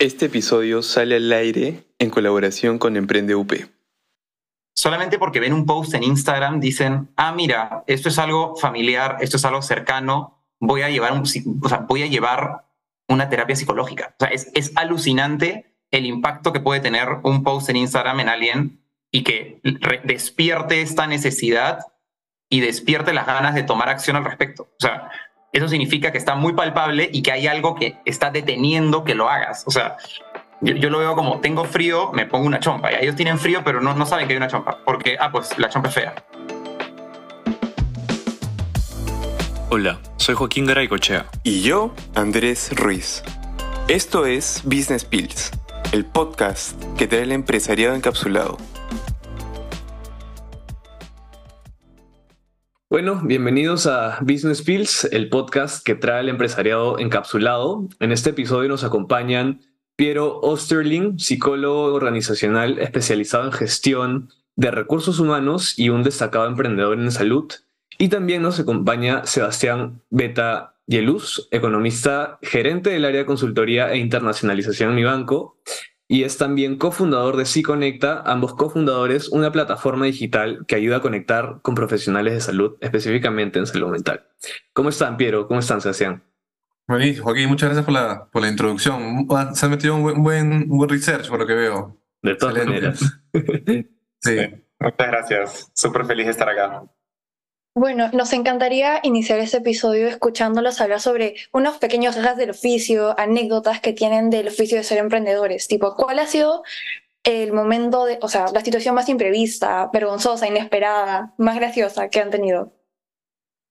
Este episodio sale al aire en colaboración con Emprende UP. Solamente porque ven un post en Instagram dicen, ah, mira, esto es algo familiar, esto es algo cercano, voy a llevar, un, o sea, voy a llevar una terapia psicológica. O sea, es, es alucinante el impacto que puede tener un post en Instagram en alguien y que despierte esta necesidad y despierte las ganas de tomar acción al respecto. O sea, eso significa que está muy palpable y que hay algo que está deteniendo que lo hagas. O sea, yo, lo veo como, tengo frío, me pongo una chompa. Y ellos tienen frío, pero no, no saben que hay una chompa. Porque, ah, pues la chompa es fea. Hola, soy Joaquín Garaycochea. Y yo, Andrés Ruiz. Esto es Business Pills, el podcast que trae el empresariado encapsulado. Bueno, bienvenidos a Business Pills, el podcast que trae el empresariado encapsulado. En este episodio nos acompañan Piero Osterling, psicólogo organizacional especializado en gestión de recursos humanos y un destacado emprendedor en salud. Y también nos acompaña Sebastián Beta Yeluz, economista, gerente del área de consultoría e internacionalización en mi banco, y es también cofundador de Conecta, ambos cofundadores, una plataforma digital que ayuda a conectar con profesionales de salud, específicamente en salud mental. ¿Cómo están, Piero? ¿Cómo están, Sebastián? Buenísimo, Joaquín, muchas gracias por la, por la introducción. Se ha metido un buen, buen, research, por lo que veo. De todas maneras. sí. Muchas gracias. Súper feliz de estar acá. Bueno, nos encantaría iniciar este episodio escuchándolos hablar sobre unos pequeños gags del oficio, anécdotas que tienen del oficio de ser emprendedores. Tipo, ¿cuál ha sido el momento de, o sea, la situación más imprevista, vergonzosa, inesperada, más graciosa que han tenido?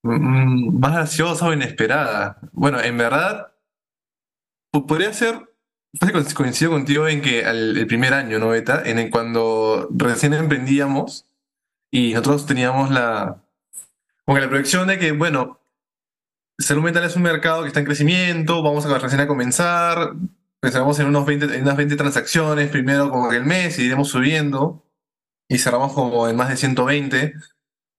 Mm, más graciosa o inesperada. Bueno, en verdad, podría ser coincido contigo en que el primer año, ¿no, Beta? En el cuando recién emprendíamos y nosotros teníamos la, porque la proyección de que, bueno, salud mental es un mercado que está en crecimiento, vamos a recién a comenzar, pensamos en, unos 20, en unas 20 transacciones primero como el mes y iremos subiendo y cerramos como en más de 120.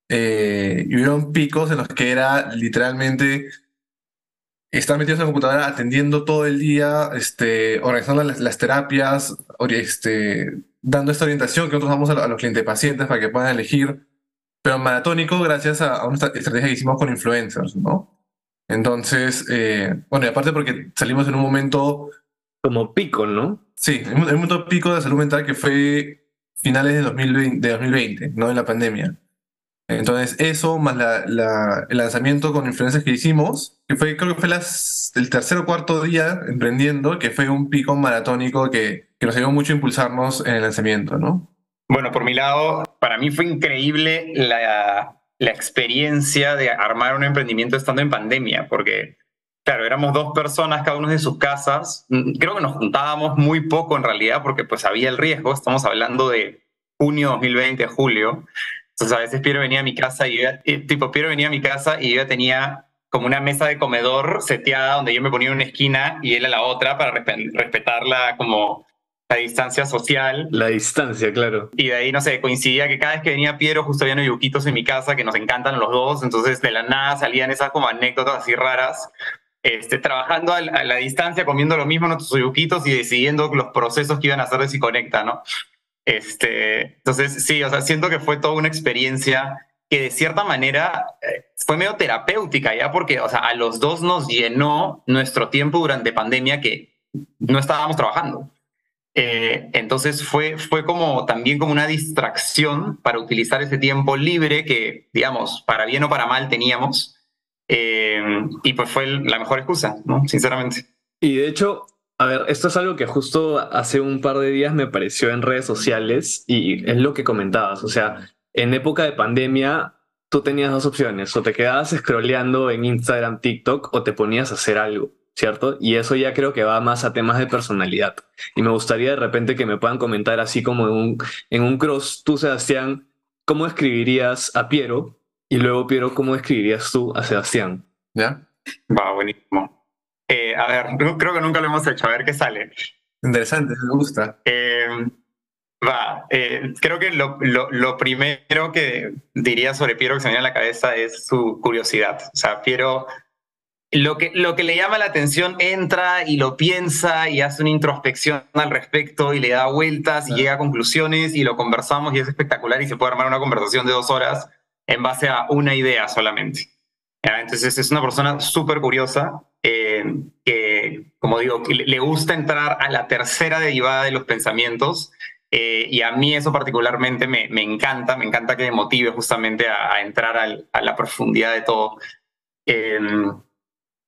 Eh, y hubieron picos en los que era literalmente estar metidos en la computadora atendiendo todo el día, este, organizando las, terapias, este, dando esta orientación que nosotros damos a, a los clientes pacientes para que puedan elegir pero maratónico gracias a, una estrategia que hicimos con influencers, ¿no? Entonces, eh, bueno, y aparte porque salimos en un momento... Como pico, ¿no? Sí, en un momento pico de salud mental que fue finales de 2020, de 2020 ¿no? En la pandemia. Entonces, eso más la, el lanzamiento con influencers que hicimos, que fue, creo que fue las, el tercer o cuarto día emprendiendo, que fue un pico maratónico que, que nos ayudó mucho a impulsarnos en el lanzamiento, ¿no? Bueno, por mi lado, para mí fue increíble la, experiencia de armar un emprendimiento estando en pandemia, porque, claro, éramos dos personas, cada uno de sus casas. Mm, creo que nos juntábamos muy poco en realidad, porque pues había el riesgo. Estamos hablando de junio 2020, julio. Entonces a veces Piero venía a mi casa y tipo, Piero venía a mi casa y yo tenía como una mesa de comedor seteada donde yo me ponía en una esquina y él a la otra para respetarla como la distancia social. La distancia, claro. Y de ahí, no sé, coincidía que cada vez que venía Piero, justo había yuquitos en mi casa que nos encantan los dos, entonces de la nada salían esas como anécdotas así raras. Este, trabajando a la, distancia, comiendo lo mismo nuestros yuquitos y decidiendo los procesos que iban a hacer de Conecta, ¿no? Este, entonces, sí, o sea, siento que fue toda una experiencia que de cierta manera eh, fue medio terapéutica, ¿ya? Porque, o sea, a los dos nos llenó nuestro tiempo durante pandemia que no estábamos trabajando. Eh, entonces fue, fue como también como una distracción para utilizar ese tiempo libre que, digamos, para bien o para mal teníamos. Eh, y pues fue la mejor excusa, ¿no? Sinceramente. Y de hecho, a ver, esto es algo que justo hace un par de días me apareció en redes sociales y es lo que comentabas. O sea, en época de pandemia, tú tenías dos opciones, o te quedabas scrolleando en Instagram, TikTok, o te ponías a hacer algo. ¿Cierto? Y eso ya creo que va más a temas de personalidad. Y me gustaría de repente que me puedan comentar así como en un, en un cross, tú Sebastián, ¿cómo escribirías a Piero? Y luego Piero, ¿cómo escribirías tú a Sebastián? ¿Ya? Va, buenísimo. Eh, a ver, creo que nunca lo hemos hecho, a ver qué sale. Interesante, me gusta. Em, va, eh, creo que lo, lo, lo, primero que diría sobre Piero que se me viene a la cabeza es su curiosidad. O sea, Piero lo que, lo que le llama la atención entra y lo piensa y hace una introspección al respecto y le da vueltas y llega a conclusiones y lo conversamos y es espectacular y se puede armar una conversación de dos horas en base a una idea solamente. Entonces es una persona súper curiosa eh, que, como digo, le gusta entrar a la tercera derivada de los pensamientos eh, y a mí eso particularmente me, me, encanta, me encanta que me motive justamente a, entrar a la profundidad de todo. Em,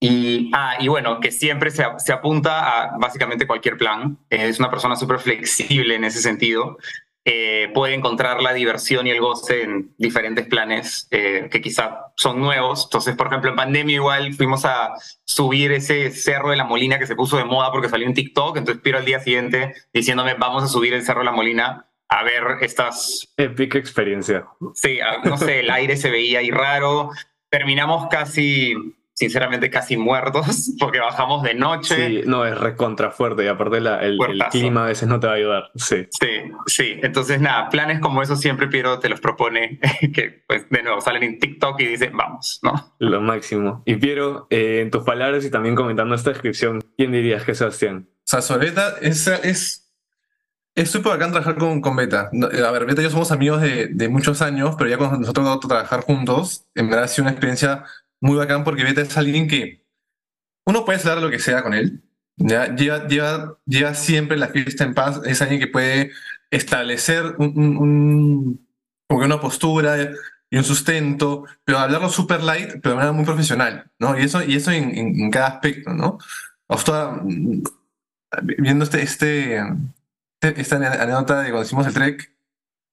y, ah, y bueno, que siempre se, se, apunta a básicamente cualquier plan. Es una persona súper flexible en ese sentido. Eh, puede encontrar la diversión y el goce en diferentes planes eh, que quizá son nuevos. Entonces, por ejemplo, en pandemia igual fuimos a subir ese cerro de la Molina que se puso de moda porque salió en TikTok. Entonces, Piro al día siguiente diciéndome, vamos a subir el cerro de la Molina a ver estas... Épica experiencia. Sí, no sé, el aire se veía ahí raro. Terminamos casi sinceramente casi muertos porque bajamos de noche. Sí, no, es recontra fuerte y aparte el, el, clima a veces no te va a ayudar. Sí. sí, sí. Entonces, nada, planes como eso siempre Piero te los propone, que pues de nuevo salen en TikTok y dicen, vamos, ¿no? Lo máximo. Y Piero, eh, en tus palabras y también comentando esta descripción, ¿quién dirías que es Sebastián? O sea, Soleta es... es... Es súper bacán trabajar con, con Beta. A ver, Beta y yo somos amigos de, de muchos años, pero ya cuando nosotros a trabajar juntos, en verdad ha sido una experiencia muy bacán porque Beta es alguien que uno puede hacer lo que sea con él. ¿ya? Lleva, lleva, lleva siempre la fiesta en paz. Es alguien que puede establecer un, una postura y un sustento, pero hablarlo super light, pero de manera muy profesional, ¿no? Y eso, y eso en, en, cada aspecto, ¿no? viendo este, este, este, esta anécdota de cuando hicimos el trek,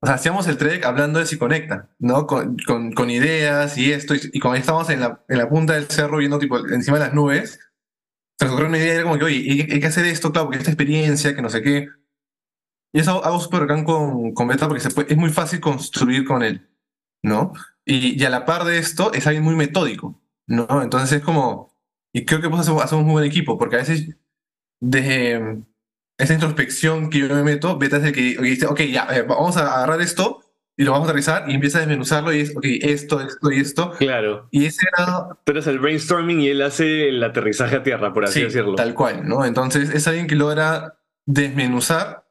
o sea, hacíamos el trek hablando de si conecta, ¿no? Con, con, con ideas y esto. Y, y, cuando estábamos en la, en la punta del cerro viendo tipo encima de las nubes, se nos ocurrió una idea era como que, oye, hay, que hacer esto, claro, porque esta experiencia, que no sé qué. Y eso hago súper bacán con, con Beta porque se puede, es muy fácil construir con él, ¿no? Y, y, a la par de esto, es alguien muy metódico, ¿no? Entonces es como. Y creo que pues hacemos, hacemos buen equipo, porque a veces desde esa introspección que yo me meto, Beta es el que dice, ok, ya, vamos a agarrar esto y lo vamos a aterrizar y empieza a desmenuzarlo y es, ok, esto, esto y esto. Claro. Y ese era... Tú eres el brainstorming y él hace el aterrizaje a tierra, por así decirlo. Tal cual, ¿no? Entonces es alguien que logra desmenuzar,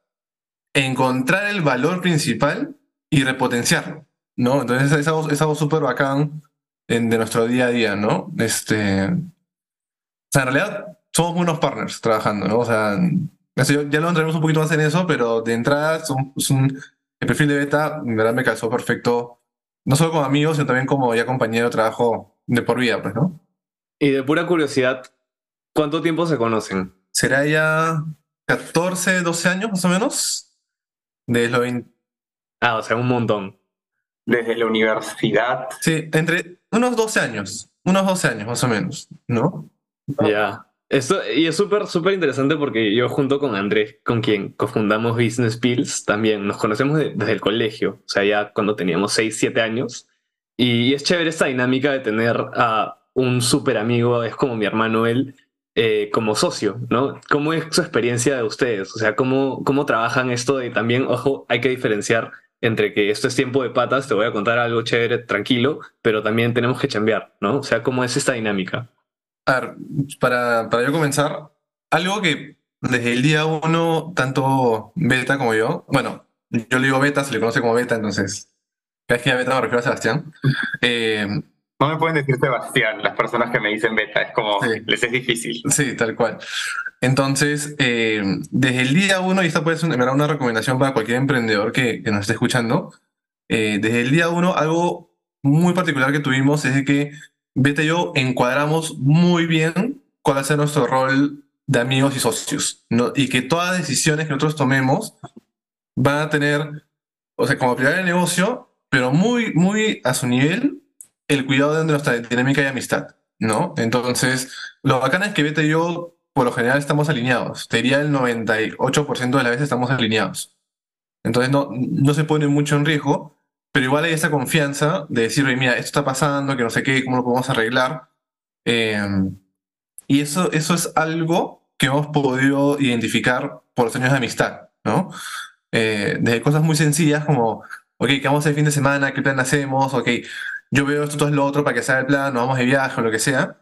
encontrar el valor principal y repotenciarlo, ¿no? Entonces es algo, es algo súper bacán en, de nuestro día a día, ¿no? Este... O sea, en realidad somos buenos partners trabajando, ¿no? O sea, ya lo entraremos un poquito más en eso, pero de entrada es un, el perfil de beta, en verdad me calzó perfecto, no solo como amigos, sino también como ya compañero de trabajo de por vida, pues, ¿no? Y de pura curiosidad, ¿cuánto tiempo se conocen? Será ya 14, 12 años más o menos. Desde los 20. Ah, o sea, un montón. Desde la universidad. Sí, entre unos 12 años. Unos 12 años más o menos, ¿no? Ya. Esto, y es súper, súper interesante porque yo junto con Andrés, con quien cofundamos Business Pills, también nos conocemos desde el colegio, o sea, ya cuando teníamos 6, 7 años. Y, es chévere esta dinámica de tener a un súper amigo, es como mi hermano él, eh, como socio, ¿no? ¿Cómo es su experiencia de ustedes? O sea, ¿cómo, cómo trabajan esto de también, ojo, hay que diferenciar entre que esto es tiempo de patas, te voy a contar algo chévere, tranquilo, pero también tenemos que chambear, ¿no? O sea, ¿cómo es esta dinámica? A ver, para, para yo comenzar, algo que desde el día uno, tanto Beta como yo, bueno, yo le digo Beta, se le conoce como Beta, entonces, cada vez que Beta me refiero a Sebastián. Eh, no me pueden decir Sebastián, las personas que me dicen Beta, es como, les es difícil. Sí, tal cual. Entonces, eh, desde el día uno, y esta puede ser una, una recomendación para cualquier emprendedor que, que nos esté escuchando, eh, desde el día uno, algo muy particular que tuvimos es de que Beta y yo encuadramos muy bien cuál ser nuestro rol de amigos y socios. Y que todas las decisiones que nosotros tomemos van a tener, o sea, como prioridad el negocio, pero muy, muy a su nivel, el cuidado de nuestra dinámica y amistad, ¿no? Entonces, lo bacana es que Beta y yo, por lo general, estamos alineados. Te diría el 98% de las veces estamos alineados. Entonces, no, no se pone mucho en riesgo, pero igual hay esa confianza de decir, mira, esto está pasando, que no sé qué, cómo lo podemos arreglar. Em, y eso, eso es algo que hemos podido identificar por los años de amistad, ¿no? Eh, desde cosas muy sencillas como, ok, ¿qué vamos a hacer el fin de semana? ¿Qué plan hacemos? Ok, yo veo esto, todo es lo otro para que sea el plan, nos vamos de viaje o lo que sea.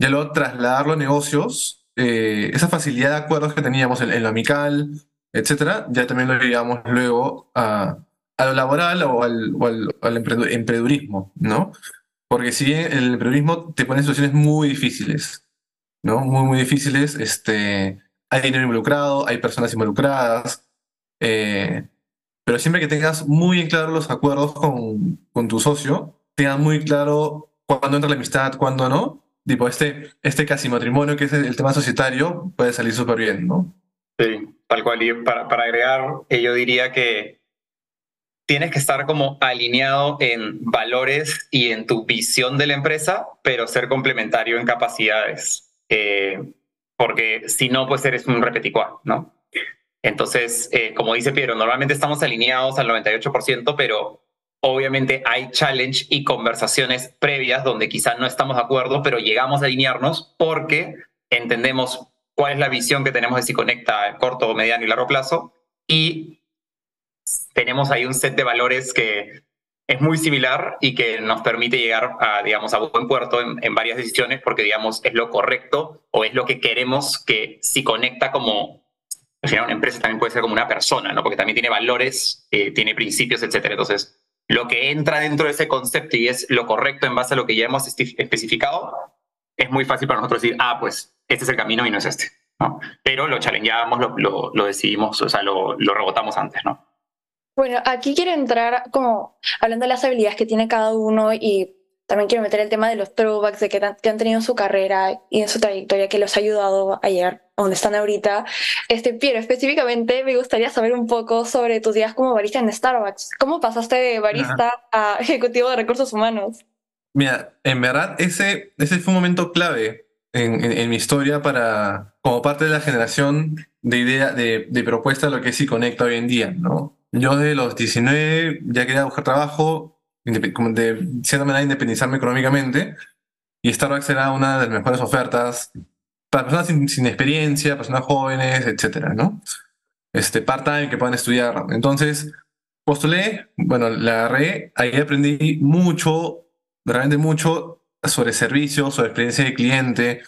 ya luego trasladarlo a negocios, eh, esa facilidad de acuerdos que teníamos en, en lo amical, etcétera, ya también lo llevamos luego a, a lo laboral o al, o al, al ¿no? Porque si bien el emprendedurismo te pone en situaciones muy difíciles, ¿no? Muy, muy difíciles, este, hay dinero involucrado, hay personas involucradas, eh, pero siempre que tengas muy en claro los acuerdos con, con tu socio, tengas muy claro cuándo entra la amistad, cuándo no, tipo este, este casi matrimonio que es el, el tema societario puede salir súper bien, ¿no? Sí, tal cual. Y para, para agregar, eh, yo diría que tienes que estar como alineado en valores y en tu visión de la empresa, pero ser complementario en capacidades. Eh, porque si no, pues eres un repeticuá, ¿no? Entonces, eh, como dice Piero, normalmente estamos alineados al 98%, pero obviamente hay challenge y conversaciones previas donde quizás no estamos de acuerdo, pero llegamos a alinearnos porque entendemos cuál es la visión que tenemos de si conecta a corto, mediano y largo plazo y tenemos ahí un set de valores que es muy similar y que nos permite llegar a, digamos, a buen puerto en, en varias decisiones porque, digamos, es lo correcto o es lo que queremos que si conecta como al final una empresa también puede ser como una persona, ¿no? Porque también tiene valores, eh, tiene principios, etcétera. Entonces, lo que entra dentro de ese concepto y es lo correcto en base a lo que ya hemos especificado, es muy fácil para nosotros decir, ah, pues este es el camino y no es este, ¿no? Pero lo challengeamos, lo, lo, lo decidimos, o sea, lo, lo rebotamos antes, ¿no? Bueno, aquí quiero entrar como hablando de las habilidades que tiene cada uno y también quiero meter el tema de los throwbacks de que, tan- que han tenido en su carrera y en su trayectoria que los ha ayudado a llegar a donde están ahorita. Este, Piero, específicamente me gustaría saber un poco sobre tus días como barista en Starbucks. ¿Cómo pasaste de barista a ejecutivo de recursos humanos? Mira, en verdad ese, ese fue un momento clave en, en- en mi historia para, como parte de la generación de idea, de, de propuesta de lo que es Conecta hoy en día, ¿no? Yo de los 19 ya quería buscar trabajo, de cierta manera independizarme económicamente, y Starbucks era una de las mejores ofertas para personas sin, sin experiencia, personas jóvenes, etcétera, ¿no? Este, part-time que puedan estudiar. Entonces, postulé, bueno, la agarré, ahí aprendí mucho realmente mucho sobre servicios, sobre experiencia de cliente.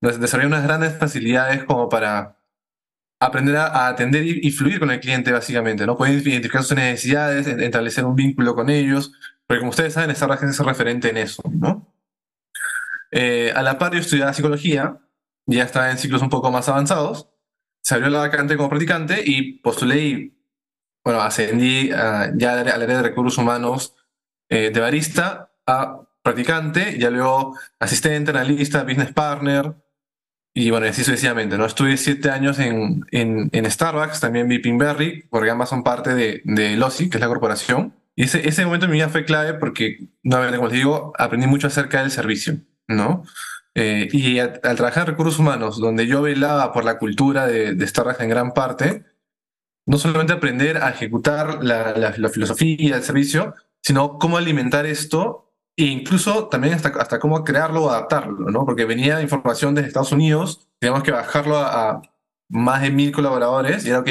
Des- Desarrollé unas grandes facilidades como para aprender a, atender y, y fluir con el cliente, básicamente, ¿no? Poder identificar sus necesidades, establecer un vínculo con ellos, porque como ustedes saben, Starbucks es referente en eso, ¿no? Eh, a la par yo estudiaba psicología, ya estaba en ciclos un poco más avanzados, se abrió la vacante como practicante y postulé y, bueno, ascendí ah, ya al área de recursos humanos eh, de barista a practicante, ya luego asistente, analista, business partner, y bueno, así sucesivamente, ¿no? Estuve siete años en, en, Starbucks, también vi Pinkberry, porque ambas son parte de, de LOSI, que es la corporación. Y ese, ese momento en mi vida fue clave porque, nuevamente, como les digo, aprendí mucho acerca del servicio, ¿no? Eh, y al trabajar en recursos humanos, donde yo velaba por la cultura de, Starbucks en gran parte, no solamente aprender a ejecutar la, la, la filosofía del servicio, sino cómo alimentar esto e incluso también hasta, hasta cómo crearlo o adaptarlo, ¿no? Porque venía información desde Estados Unidos, teníamos que bajarlo a, a más de mil colaboradores y era, ok,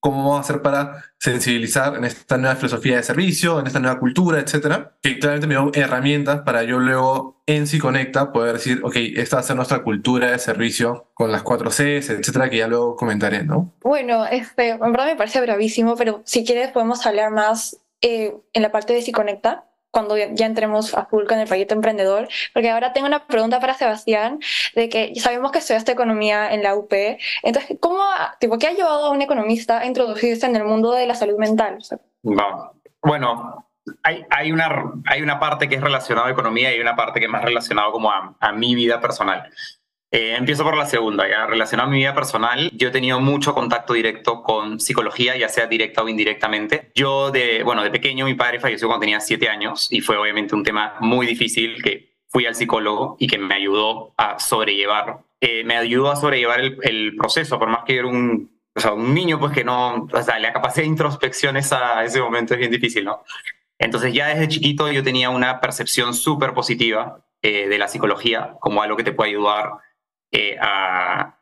¿cómo vamos a hacer para sensibilizar en esta nueva filosofía de servicio, en esta nueva cultura, etcétera? Que claramente me dio herramientas para yo luego en Si Conecta poder decir, ok, esta va a ser nuestra cultura de servicio con las cuatro Cs, etcétera, que ya luego comentaré, ¿no? Bueno, este, en verdad me parece bravísimo, pero si quieres podemos hablar más eh, en la parte de Si Conecta, cuando ya entremos a full con el proyecto emprendedor, porque ahora tengo una pregunta para Sebastián, de que sabemos que estudiaste economía en la UP, entonces, ¿cómo, tipo, qué ha llevado a un economista a introducirse en el mundo de la salud mental? Bueno, hay, hay, una, hay una parte que es relacionada a economía y una parte que es más relacionada como a, a mi vida personal. Eh, empiezo por la segunda, ya relacionado a mi vida personal. Yo he tenido mucho contacto directo con psicología, ya sea directa o indirectamente. Yo, de, bueno, de pequeño, mi padre falleció cuando tenía siete años y fue obviamente un tema muy difícil que fui al psicólogo y que me ayudó a sobrellevar. Eh, me ayudó a sobrellevar el, el proceso, por más que era un, o sea, un niño, pues que no, o sea, la capacidad de introspección a ese momento es bien difícil, ¿no? Entonces ya desde chiquito yo tenía una percepción súper positiva eh, de la psicología como algo que te puede ayudar eh, a,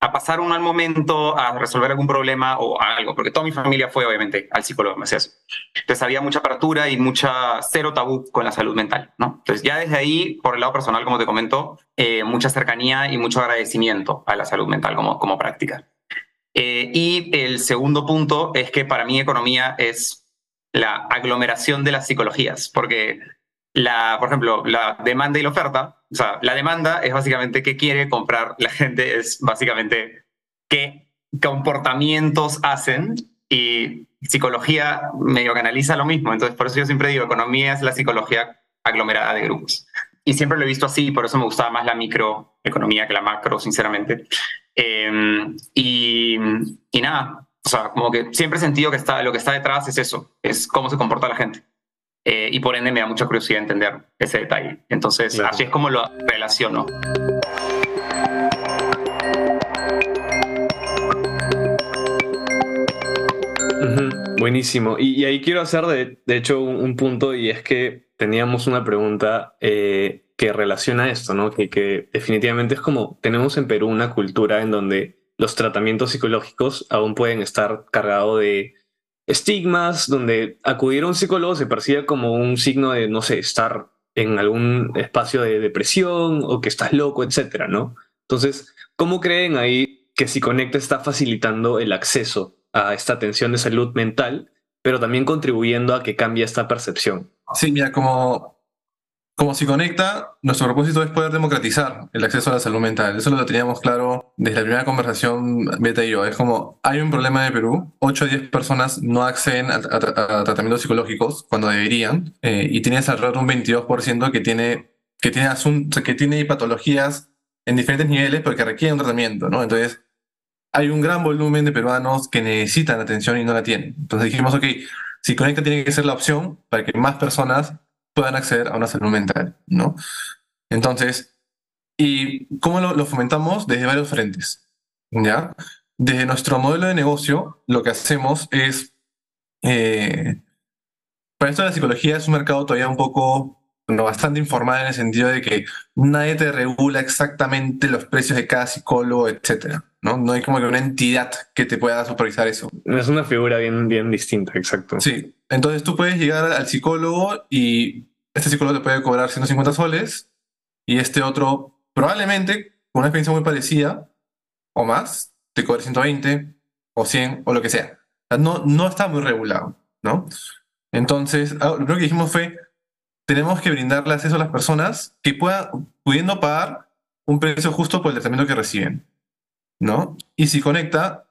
a pasar un mal momento, a resolver algún problema o algo, porque toda mi familia fue obviamente al psicólogo, me eso. Entonces había mucha apertura y mucha cero tabú con la salud mental, ¿no? Entonces ya desde ahí, por el lado personal, como te comento, eh, mucha cercanía y mucho agradecimiento a la salud mental como, como práctica. Eh, y el segundo punto es que para mí economía es la aglomeración de las psicologías, porque la, por ejemplo, la demanda y la oferta, o sea, la demanda es básicamente qué quiere comprar la gente, es básicamente qué comportamientos hacen y psicología medio que analiza lo mismo. Entonces, por eso yo siempre digo, economía es la psicología aglomerada de grupos. Y siempre lo he visto así, por eso me gustaba más la microeconomía que la macro, sinceramente. Em, y, y, nada, o sea, como que siempre he sentido que está, lo que está detrás es eso, es cómo se comporta la gente. Eh, y por ende me da mucha curiosidad entender ese detalle. Entonces, así es como lo relaciono. Buenísimo. Y, ahí quiero hacer, de, de hecho, un, punto, y es que teníamos una pregunta eh, que relaciona esto, ¿no? Que, que definitivamente es como, tenemos en Perú una cultura en donde los tratamientos psicológicos aún pueden estar cargados de estigmas, donde acudir a un psicólogo se percibe como un signo de, no sé, estar en algún espacio de depresión o que estás loco, etcétera, ¿no? Entonces, ¿cómo creen ahí que si Conecta está facilitando el acceso a esta atención de salud mental, pero también contribuyendo a que cambie esta percepción? Sí, mira, como como si conecta, nuestro propósito es poder democratizar el acceso a la salud mental. Eso lo teníamos claro desde la primera conversación, Beta y yo. Es como, hay un problema en Perú, 8 a 10 personas no acceden a, tratamientos psicológicos cuando deberían, eh, y tienes alrededor de un 22% que tiene, que, tiene que tiene patologías en diferentes niveles, pero que requieren tratamiento, ¿no? Entonces, hay un gran volumen de peruanos que necesitan atención y no la tienen. Entonces dijimos, ok, si Conecta tiene que ser la opción para que más personas puedan acceder a una salud mental, ¿no? Entonces, ¿y cómo lo, fomentamos? Desde varios frentes, ¿ya? Desde nuestro modelo de negocio, lo que hacemos es, eh, para esto la psicología es un mercado todavía un poco, no, bastante informal en el sentido de que nadie te regula exactamente los precios de cada psicólogo, etcétera. ¿no? No hay como que una entidad que te pueda supervisar eso. Es una figura bien, bien distinta, exacto. Sí, entonces tú puedes llegar al psicólogo y este psicólogo te puede cobrar 150 soles y este otro probablemente con una experiencia muy parecida o más te cobre 120 o 100 o lo que sea. no, no está muy regulado, ¿no? Entonces, ah, lo primero que dijimos fue, tenemos que brindarle acceso a las personas que puedan, pudiendo pagar un precio justo por el tratamiento que reciben. ¿no? Y si conecta,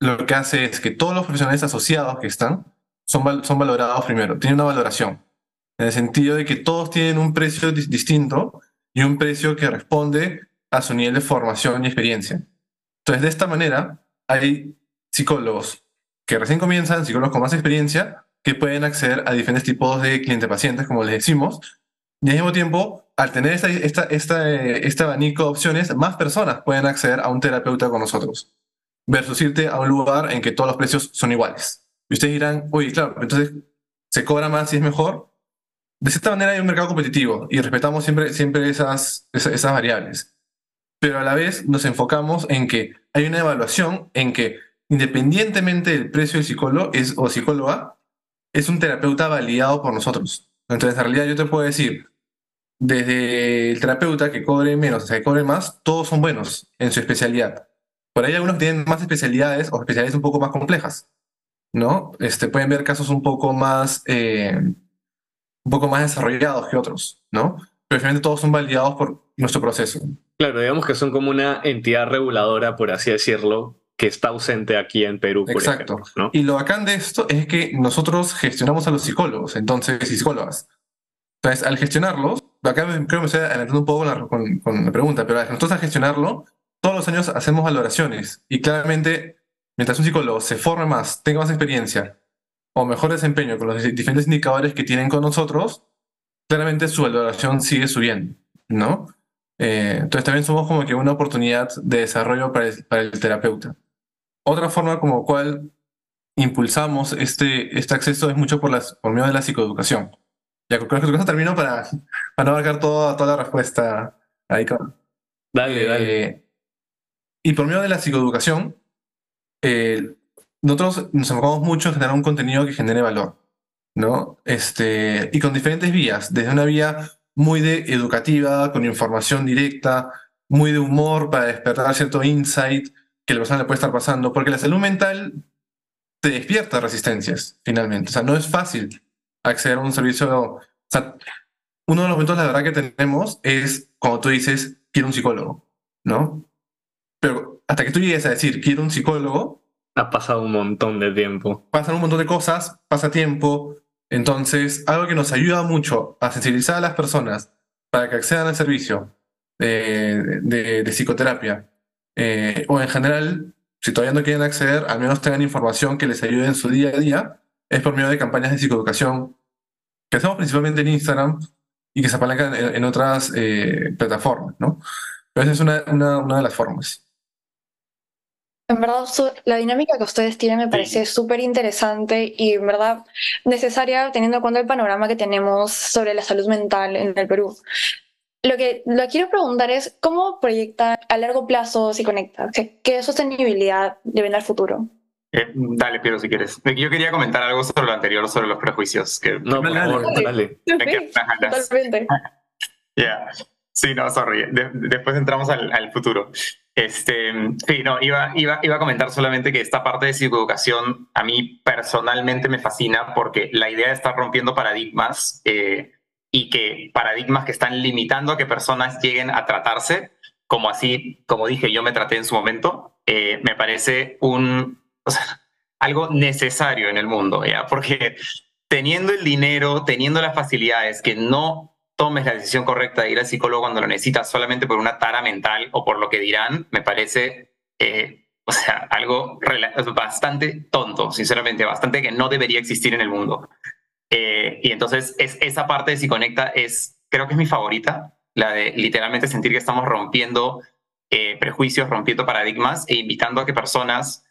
lo que hace es que todos los profesionales asociados que están son, son valorados primero, tienen una valoración, en el sentido de que todos tienen un precio distinto y un precio que responde a su nivel de formación y experiencia. Entonces, de esta manera, hay psicólogos que recién comienzan, psicólogos con más experiencia, que pueden acceder a diferentes tipos de cliente-pacientes, como les decimos, y al mismo tiempo, al tener esta, esta, esta, este abanico de opciones, más personas pueden acceder a un terapeuta con nosotros, versus irte a un lugar en que todos los precios son iguales. Y ustedes dirán, oye, claro, entonces se cobra más y es mejor. De cierta manera hay un mercado competitivo y respetamos siempre, siempre esas, esas, esas variables. Pero a la vez nos enfocamos en que hay una evaluación en que independientemente del precio del psicólogo es, o psicóloga, es un terapeuta validado por nosotros. Entonces, en realidad yo te puedo decir, desde el terapeuta que cobre menos hasta que cobre más, todos son buenos en su especialidad. Por ahí algunos tienen más especialidades o especialidades un poco más complejas, ¿no? Este, pueden ver casos un poco más, eh, un poco más desarrollados que otros, ¿no? Pero finalmente todos son validados por nuestro proceso. Claro, digamos que son como una entidad reguladora, por así decirlo, que está ausente aquí en Perú. Por Exacto. ¿no? Y lo bacán de esto es que nosotros gestionamos a los psicólogos, entonces, y psicólogas. Entonces, al gestionarlos, acá creo que me estoy adelantando un poco con, con, la pregunta, pero nosotros al gestionarlo, todos los años hacemos valoraciones y claramente, mientras un psicólogo se forme más, tenga más experiencia o mejor desempeño con los diferentes indicadores que tienen con nosotros, claramente su valoración sigue subiendo, ¿no? Eh, entonces también somos como que una oportunidad de desarrollo para el, para el terapeuta. Otra forma como cual impulsamos este, este acceso es mucho por, las, por medio de la psicoeducación. Ya creo que caso termino para, para no abarcar toda, toda la respuesta ahí. Dale, eh, dale. y por medio de la psicoeducación, eh, nosotros nos enfocamos mucho en generar un contenido que genere valor, ¿no? Este, y con diferentes vías, desde una vía muy de educativa, con información directa, muy de humor para despertar cierto insight que la persona le puede estar pasando, porque la salud mental te despierta resistencias, finalmente. O sea, no es fácil acceder a un servicio. O sea, uno de los momentos, la verdad, que tenemos es cuando tú dices, quiero un psicólogo, ¿no? Pero hasta que tú llegues a decir, quiero un psicólogo. Ha pasado un montón de tiempo. Pasan un montón de cosas, pasa tiempo. Entonces, algo que nos ayuda mucho a sensibilizar a las personas para que accedan al servicio de, de, psicoterapia, eh, o en general, si todavía no quieren acceder, al menos tengan información que les ayude en su día a día, es por medio de campañas de psicoeducación que hacemos principalmente en Instagram y que se apalancan en, otras eh, plataformas, ¿no? Pero esa es una, una, una de las formas. En verdad, la dinámica que ustedes tienen me parece súper interesante y en verdad necesaria teniendo en cuenta el panorama que tenemos sobre la salud mental en el Perú. Lo que lo quiero preguntar es, ¿cómo proyecta a largo plazo si conecta? ¿Qué sostenibilidad le ven al futuro? Eh, dale, Piero, si quieres. Yo quería comentar algo sobre lo anterior, sobre los prejuicios. Que, no, por favor, dale. Totalmente. Ya. Sí, no, sorry. después entramos al, al, futuro. Este, sí, no, iba, iba, iba a comentar solamente que esta parte de psicoeducación a mí personalmente me fascina porque la idea de estar rompiendo paradigmas eh, y que paradigmas que están limitando a que personas lleguen a tratarse, como así, como dije, yo me traté en su momento, eh, me parece un, o sea, algo necesario en el mundo, ¿ya? Porque teniendo el dinero, teniendo las facilidades, que no tomes la decisión correcta de ir al psicólogo cuando lo necesitas solamente por una tara mental o por lo que dirán, me parece, eh, o sea, algo bastante tonto, sinceramente, bastante que no debería existir en el mundo. Eh, y entonces es, esa parte de Si Conecta es, creo que es mi favorita, la de literalmente sentir que estamos rompiendo eh, prejuicios, rompiendo paradigmas e invitando a que personas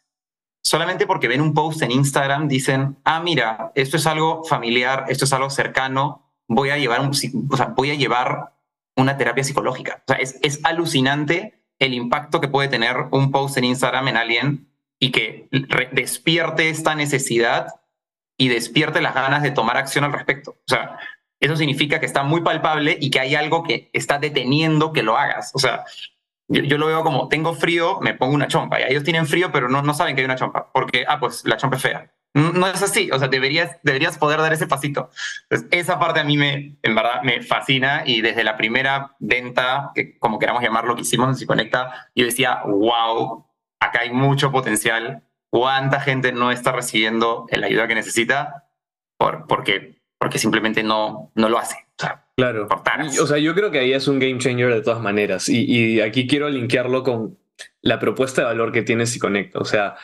solamente porque ven un post en Instagram dicen, ah, mira, esto es algo familiar, esto es algo cercano, voy a llevar, un, voy a llevar una terapia psicológica. O sea, es, es alucinante el impacto que puede tener un post en Instagram en alguien y que despierte esta necesidad y despierte las ganas de tomar acción al respecto. O sea, eso significa que está muy palpable y que hay algo que está deteniendo que lo hagas. O sea, yo, lo veo como, tengo frío, me pongo una chompa. Y ellos tienen frío, pero no, no saben que hay una chompa, porque, ah, pues la chompa es fea. No es así, o sea, deberías, deberías poder dar ese pasito. Entonces, esa parte a mí me, en verdad, me fascina y desde la primera venta, que como queramos llamarlo, que hicimos en Conecta, yo decía, wow, acá hay mucho potencial. ¿Cuánta gente no está recibiendo la ayuda que necesita? Por, porque, porque simplemente no, no lo hace. O sea, Claro. O sea, yo creo que ahí es un game changer de todas maneras. Y, y aquí quiero linkearlo con la propuesta de valor que tiene Si Conecta. O sea,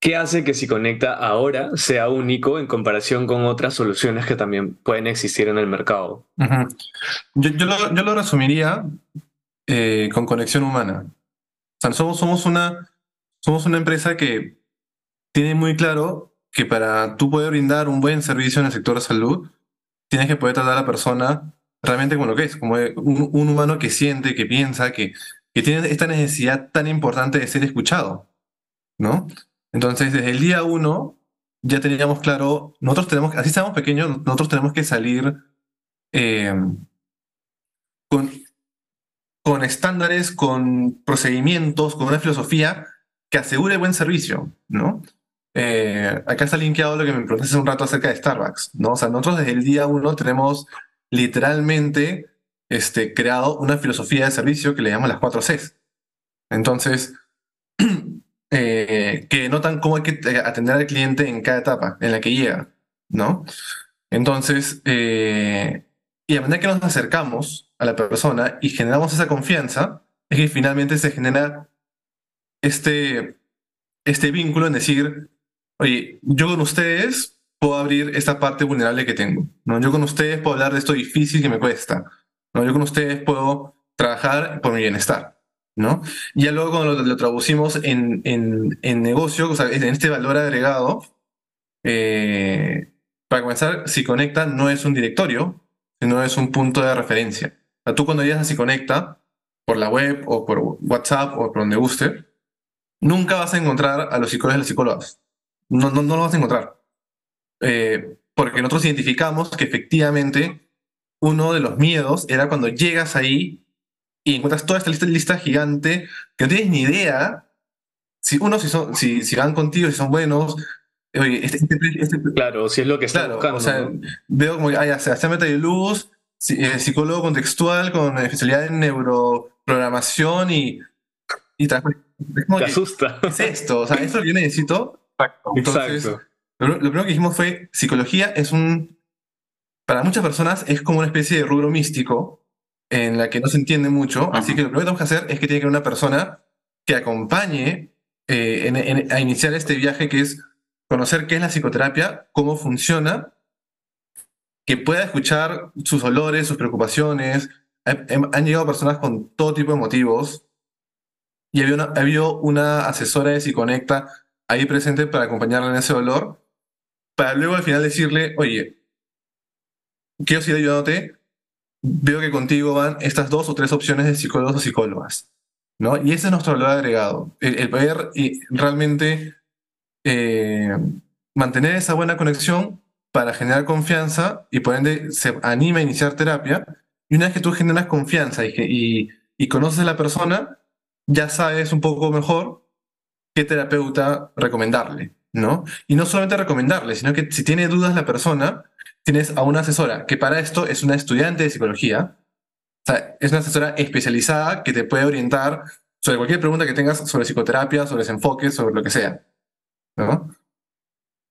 ¿qué hace que Si Conecta ahora sea único en comparación con otras soluciones que también pueden existir en el mercado? yo, yo, lo, yo, lo, resumiría eh, con conexión humana. O sea, somos, somos, una, somos una empresa que tiene muy claro que para tú poder brindar un buen servicio en el sector de salud, tienes que poder tratar a la persona realmente como lo que es, como un, humano que siente, que piensa, que, que tiene esta necesidad tan importante de ser escuchado, ¿no? Entonces, desde el día uno ya teníamos claro, nosotros tenemos, así estamos pequeños, nosotros tenemos que salir eh, con, con estándares, con procedimientos, con una filosofía que asegure buen servicio, ¿no? Eh, acá está linkeado lo que me preguntaste hace un rato acerca de Starbucks, ¿no? O sea, nosotros desde el día uno tenemos literalmente este, creado una filosofía de servicio que le llamamos las 4 Cs. Entonces, eh, que notan cómo hay que atender al cliente en cada etapa en la que llega, ¿no? Entonces, eh, y a medida que nos acercamos a la persona y generamos esa confianza, es que finalmente se genera este, este vínculo en decir, oye, yo con ustedes puedo abrir esta parte vulnerable que tengo, ¿no? Yo con ustedes puedo hablar de esto difícil que me cuesta, ¿no? Yo con ustedes puedo trabajar por mi bienestar, ¿no? Ya luego cuando lo, traducimos en, en, en, negocio, o en este valor agregado, eh, para comenzar, si conecta no es un directorio, sino es un punto de referencia. O sea, tú cuando llegas a si conecta, por la web o por WhatsApp o por donde guste, nunca vas a encontrar a los psicólogos y las psicólogas. No, no, no lo vas a encontrar. Eh, porque nosotros identificamos que efectivamente uno de los miedos era cuando llegas ahí y encuentras toda esta lista, lista gigante que no tienes ni idea si uno si son si, si van contigo si son buenos oye este, este, este claro si es lo que está claro, buscando o sea ¿no? veo como ah, ya sea Sebastián Meta de Luz si- eh, psicólogo contextual con especialidad en neuroprogramación y y. Es como te que, asusta ¿qué es esto? O sea, esto es lo que yo necesito. Exacto. Entonces, exacto Lo, lo primero que dijimos fue, psicología es un, para muchas personas es como una especie de rubro místico en la que no se entiende mucho, así que lo primero que tenemos que hacer es que tiene que haber una persona que acompañe eh, en- en- a iniciar este viaje que es conocer qué es la psicoterapia, cómo funciona, que pueda escuchar sus olores, sus preocupaciones. Han, han llegado personas con todo tipo de motivos y había una, había una asesora de Psiconecta ahí presente para acompañarla en ese dolor, para luego al final decirle, oye, quiero seguir ayudándote, veo que contigo van estas dos o tres opciones de psicólogos o psicólogas, ¿no? Y ese es nuestro valor agregado, el, el poder y realmente eh, mantener esa buena conexión para generar confianza y por ende se anima a iniciar terapia. Y una vez que tú generas confianza y, y, y conoces a la persona, ya sabes un poco mejor qué terapeuta recomendarle, ¿no? Y no solamente recomendarle, sino que si tiene dudas la persona, tienes a una asesora que para esto es una estudiante de psicología, o sea, es una asesora especializada que te puede orientar sobre cualquier pregunta que tengas sobre psicoterapia, sobre desenfoques, sobre lo que sea, ¿no?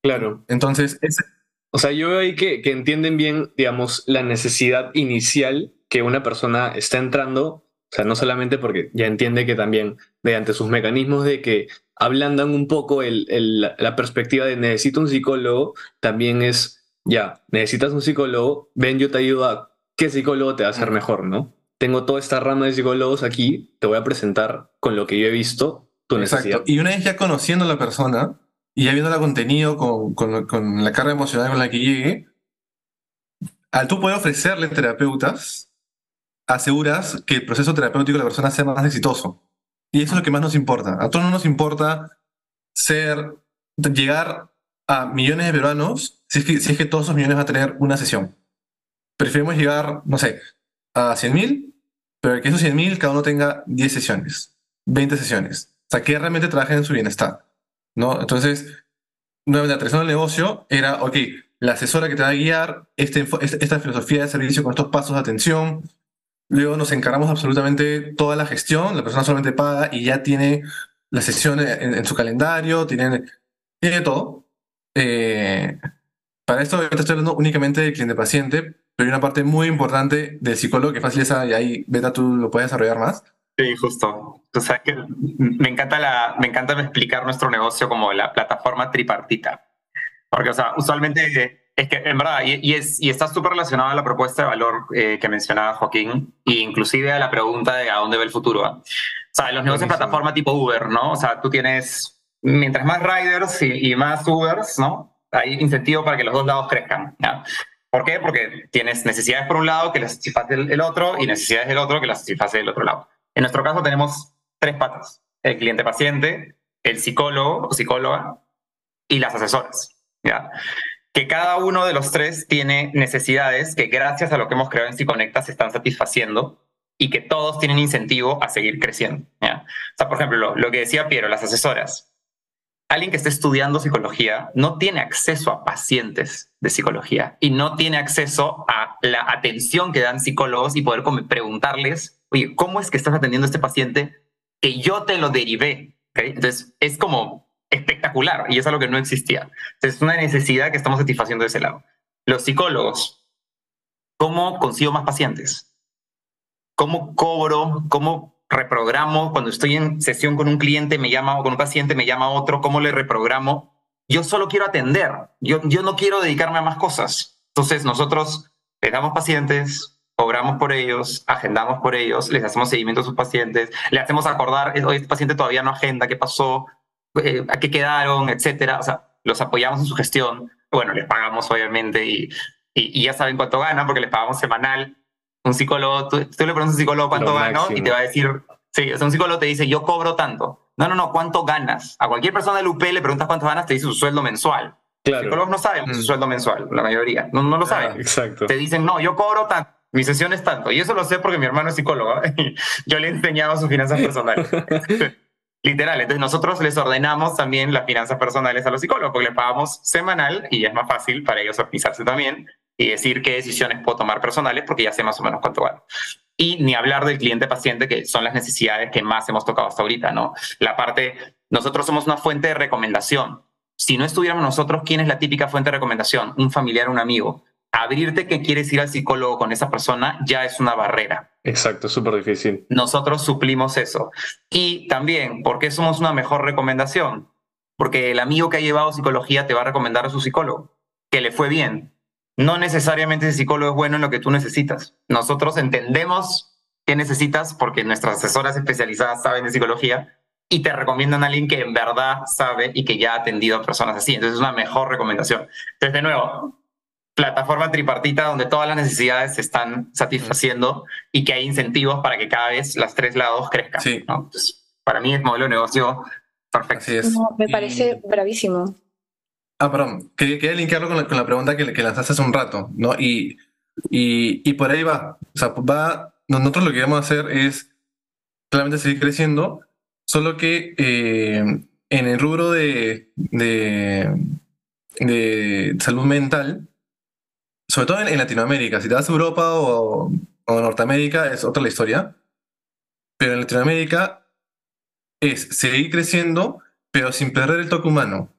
claro Entonces, ese, O sea, yo veo ahí que, que entienden bien, digamos, la necesidad inicial que una persona está entrando, o sea, no solamente porque ya entiende que también mediante sus mecanismos de que ablandan un poco el, el- la perspectiva de necesito un psicólogo, también es, ya, necesitas un psicólogo, ven, yo te ayudo a qué psicólogo te va a hacer mejor, ¿no? Tengo toda esta rama de psicólogos aquí, te voy a presentar con lo que yo he visto tu necesidad. Exacto. Y una vez ya conociendo a la persona y ya viendo el contenido con, con- con la carga emocional con la que llegue, al tú poder ofrecerle terapeutas, aseguras que el proceso terapéutico de la persona sea más exitoso. Y eso es lo que más nos importa. A todos no nos importa ser, llegar a millones de peruanos si es que, si es que todos esos millones van a tener una sesión. Preferimos llegar, no sé, a 100.000, pero que esos 100.000 cada uno tenga 10 sesiones, 20 sesiones. O sea, que realmente trabajen en su bienestar. ¿no? Entonces, nuevamente, aterrizando el negocio, era, ok, la asesora que te va a guiar, este, esta filosofía de servicio con estos pasos de atención. Luego nos encargamos absolutamente toda la gestión, la persona solamente paga y ya tiene la sesión en, su calendario, tiene, tiene todo. Eh, para esto obviamente estoy hablando únicamente del cliente-paciente, pero hay una parte muy importante del psicólogo que fácil esa, y ahí, Beta, tú lo puedes desarrollar más. Sí, justo. O sea, que me encanta, me encanta explicar nuestro negocio como la plataforma tripartita. Porque, o sea, usualmente es que, en verdad, y, y es, y está súper relacionado a la propuesta de valor eh, que mencionaba Joaquín, e inclusive a la pregunta de a dónde ve el futuro. ¿ah? O sea, los negocios de plataforma tipo Uber, ¿no? O sea, tú tienes, mientras más riders y, y más Ubers, ¿no? Hay incentivo para que los dos lados crezcan, ¿ya? ¿Por qué? Porque tienes necesidades por un lado que las satisface el, el otro y necesidades del otro que las satisface el otro lado. En nuestro caso tenemos tres patas. El cliente paciente, el psicólogo o psicóloga y las asesoras. ¿ya? Que cada uno de los tres tiene necesidades que gracias a lo que hemos creado en Psiconecta se están satisfaciendo y que todos tienen incentivo a seguir creciendo. O sea, por ejemplo, lo, que decía Piero, las asesoras. Alguien que esté estudiando psicología no tiene acceso a pacientes de psicología y no tiene acceso a la atención que dan psicólogos y poder preguntarles, oye, ¿cómo es que estás atendiendo a este paciente que yo te lo derivé? Entonces, es como espectacular y es algo que no existía. Es una necesidad que estamos satisfaciendo de ese lado. Los psicólogos, ¿cómo consigo más pacientes? ¿Cómo cobro? ¿Cómo reprogramo? Cuando estoy en sesión con un cliente, me llama o con un paciente, me llama otro, ¿cómo le reprogramo? Yo solo quiero atender, yo, yo no quiero dedicarme a más cosas. Entonces, nosotros les damos pacientes, cobramos por ellos, agendamos por ellos, les hacemos seguimiento a sus pacientes, le hacemos acordar, oye, este paciente todavía no agenda, ¿qué pasó? Eh, ¿A qué quedaron? Etcétera. O sea, los apoyamos en su gestión. Bueno, les pagamos obviamente y, y, y ya saben cuánto ganan porque les pagamos semanal. Un psicólogo, tú, le preguntas a un psicólogo cuánto gano y te va a decir, sí, o sea, un psicólogo te dice, yo cobro tanto. No, no, no, ¿cuánto ganas? A cualquier persona del UP le preguntas cuánto ganas, te dice su sueldo mensual. Los psicólogos no saben su mm. sueldo mensual, la mayoría, no, no lo saben. exacto. Te dicen, no, yo cobro tanto, mi sesión es tanto. Y eso lo sé porque mi hermano es psicólogo. yo le he enseñado sus finanzas personales. Literal, entonces nosotros les ordenamos también las finanzas personales a los psicólogos porque les pagamos semanal y es más fácil para ellos organizarse también y decir qué decisiones puedo tomar personales porque ya sé más o menos cuánto vale. Y ni hablar del cliente paciente, que son las necesidades que más hemos tocado hasta ahorita, ¿no? La parte, nosotros somos una fuente de recomendación. Si no estuviéramos nosotros, ¿quién es la típica fuente de recomendación? Un familiar, un amigo. Abrirte que quieres ir al psicólogo con esa persona ya es una barrera. Exacto, súper difícil. Nosotros suplimos eso. Y también, ¿por qué somos una mejor recomendación? Porque el amigo que ha llevado psicología te va a recomendar a su psicólogo, que le fue bien, no necesariamente ese psicólogo es bueno en lo que tú necesitas. Nosotros entendemos qué necesitas porque nuestras asesoras especializadas saben de psicología y te recomiendan a alguien que en verdad sabe y que ya ha atendido a personas así. Entonces es una mejor recomendación. Entonces, de nuevo, plataforma tripartita donde todas las necesidades se están satisfaciendo y que hay incentivos para que cada vez las tres lados crezcan. Sí. para mí es modelo de negocio perfecto. me parece bravísimo. Ah, perdón, quería, linkearlo con la, pregunta que, que, lanzaste hace un rato, ¿no? Y, y, por ahí va. O sea, va, nosotros lo que queremos hacer es claramente seguir creciendo, solo que eh, en el rubro de, de, salud mental, sobre todo en, Latinoamérica, si te vas a Europa o, o Norteamérica es otra la historia, pero en Latinoamérica es seguir creciendo, pero sin perder el toque humano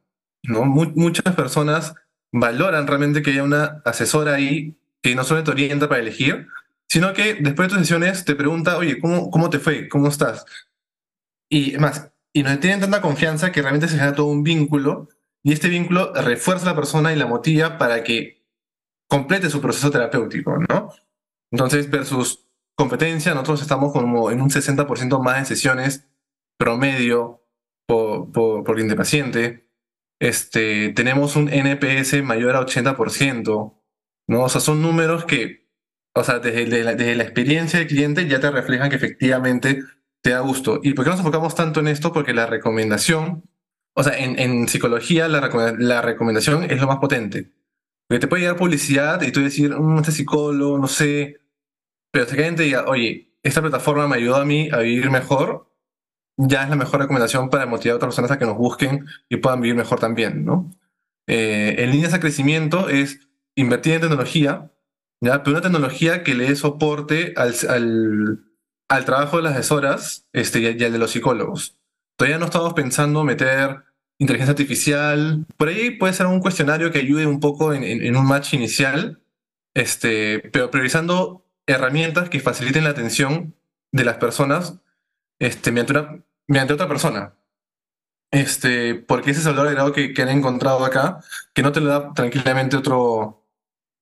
muchas personas valoran realmente que haya una asesora ahí que no solo te orienta para elegir, sino que después de tus sesiones te pregunta, oye, ¿cómo, cómo te fue? ¿Cómo estás? Y más, y nos tienen tanta confianza que realmente se genera todo un vínculo y este vínculo refuerza a la persona y la motiva para que complete su proceso terapéutico, ¿no? Entonces, versus competencia, nosotros estamos como en un 60% más de sesiones promedio por, por, por cliente paciente este, tenemos un NPS mayor a 80%, ¿no? O sea, son números que, o sea, desde, la, experiencia del cliente ya te reflejan que efectivamente te da gusto. ¿Y por qué nos enfocamos tanto en esto? Porque la recomendación, o sea, en, psicología la, la, recomendación es lo más potente. Porque te puede llegar publicidad y tú decir, mm, este psicólogo, no sé, pero si alguien te diga, oye, esta plataforma me ayudó a mí a vivir mejor, ya es la mejor recomendación para motivar a otras personas a que nos busquen y puedan vivir mejor también, ¿no? Eh, en líneas de crecimiento es invertir en tecnología, ¿ya? pero una tecnología que le dé soporte al, al, trabajo de las asesoras este, y, al de los psicólogos. Todavía no estamos pensando meter inteligencia artificial. Por ahí puede ser un cuestionario que ayude un poco en, un match inicial, este, pero priorizando herramientas que faciliten la atención de las personas este, mediante, mediante otra persona. Este, porque ese es el valor agregado que, que han encontrado acá, que no te lo da tranquilamente otro,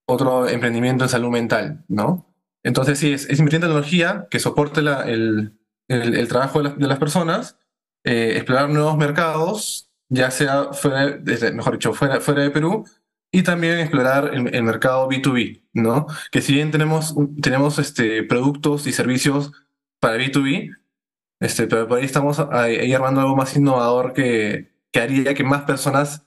otro emprendimiento en salud mental, ¿no? Entonces, sí, es, es invertir en tecnología que soporte la, el, el, trabajo de, de, las personas, eh, explorar nuevos mercados, ya sea fuera, mejor dicho, fuera, fuera de Perú, y también explorar el, el, mercado B2B, ¿no? Que si bien tenemos, tenemos este, productos y servicios para B2B, este, pero por ahí estamos ahí, armando algo más innovador que, que haría que más personas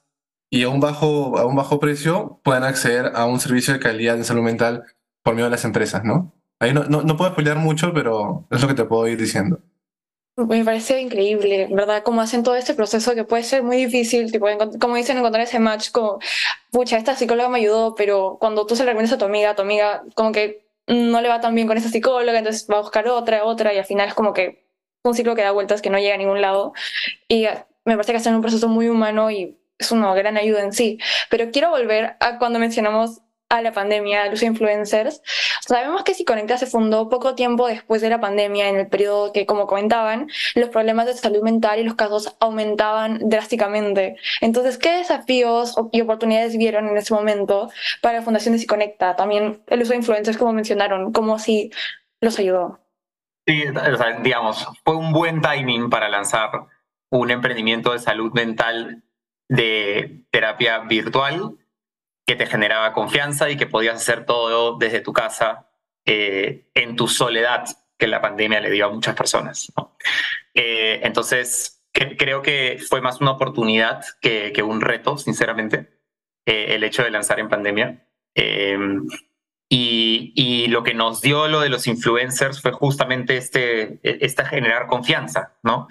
y a un bajo, a un bajo precio puedan acceder a un servicio de calidad en salud mental por medio de las empresas, ¿no? Ahí no, no, no puedo pelear mucho, pero es lo que te puedo ir diciendo. Me parece increíble, ¿verdad? Cómo hacen todo este proceso que puede ser muy difícil, tipo, como dicen, encontrar ese match, como, pucha, esta psicóloga me ayudó, pero cuando tú se lo recomiendas a tu amiga, tu amiga como que no le va tan bien con esa psicóloga, entonces va a buscar otra, otra, y al final es como que un ciclo que da vueltas que no llega a ningún lado. Y me parece que hacen un proceso muy humano y es una gran ayuda en sí. Pero quiero volver a cuando mencionamos a la pandemia, a los influencers. Sabemos que Conecta se fundó poco tiempo después de la pandemia, en el periodo que, como comentaban, los problemas de salud mental y los casos aumentaban drásticamente. Entonces, ¿qué desafíos y oportunidades vieron en ese momento para la Fundación de Conecta? También el uso de influencers, como mencionaron, ¿cómo así los ayudó? Sí, digamos, fue un buen timing para lanzar un emprendimiento de salud mental de terapia virtual que te generaba confianza y que podías hacer todo desde tu casa eh, en tu soledad que la pandemia le dio a muchas personas. Eh, entonces, creo que fue más una oportunidad que, un reto, sinceramente, eh, el hecho de lanzar en pandemia. Em, y, lo que nos dio lo de los influencers fue justamente este, esta generar confianza, ¿no?